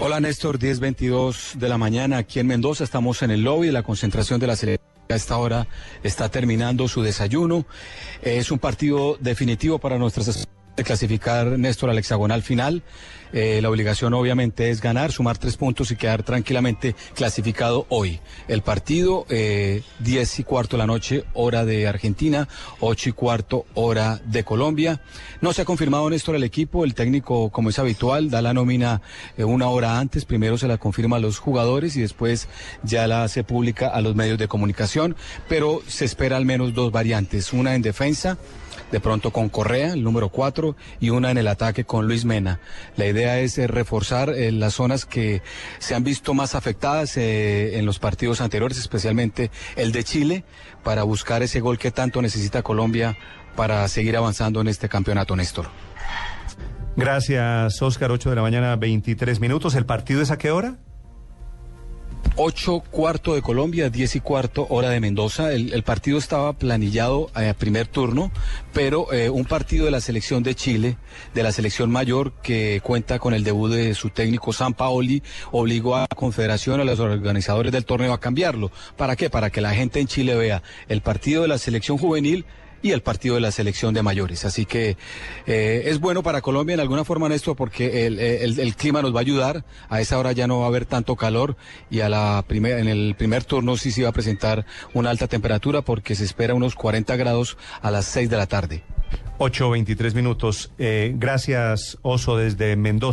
Hola Néstor, 10.22 de la mañana aquí en Mendoza. Estamos en el lobby de la concentración de la selección. A esta hora está terminando su desayuno. Es un partido definitivo para nuestras de clasificar Néstor al hexagonal final. Eh, la obligación obviamente es ganar, sumar tres puntos y quedar tranquilamente clasificado hoy. El partido, eh, 10 y cuarto de la noche, hora de Argentina, 8 y cuarto, hora de Colombia. No se ha confirmado Néstor el equipo, el técnico, como es habitual, da la nómina eh, una hora antes, primero se la confirma a los jugadores y después ya la hace pública a los medios de comunicación, pero se espera al menos dos variantes, una en defensa de pronto con Correa, el número 4, y una en el ataque con Luis Mena. La idea es eh, reforzar eh, las zonas que se han visto más afectadas eh, en los partidos anteriores, especialmente el de Chile, para buscar ese gol que tanto necesita Colombia para seguir avanzando en este campeonato, Néstor. Gracias, Oscar. 8 de la mañana, 23 minutos. ¿El partido es a qué hora? 8 cuarto de Colombia, 10 y cuarto hora de Mendoza. El, el partido estaba planillado a eh, primer turno, pero eh, un partido de la selección de Chile, de la selección mayor, que cuenta con el debut de su técnico San Paoli, obligó a la Confederación, a los organizadores del torneo a cambiarlo. ¿Para qué? Para que la gente en Chile vea el partido de la selección juvenil y el partido de la selección de mayores. Así que eh, es bueno para Colombia en alguna forma, Néstor, porque el, el, el, clima nos va a ayudar. A esa hora ya no va a haber tanto calor y a la primer, en el primer turno sí se va a presentar una alta temperatura porque se espera unos 40 grados a las 6 de la tarde. 8.23 minutos. Eh, gracias, Oso, desde Mendoza.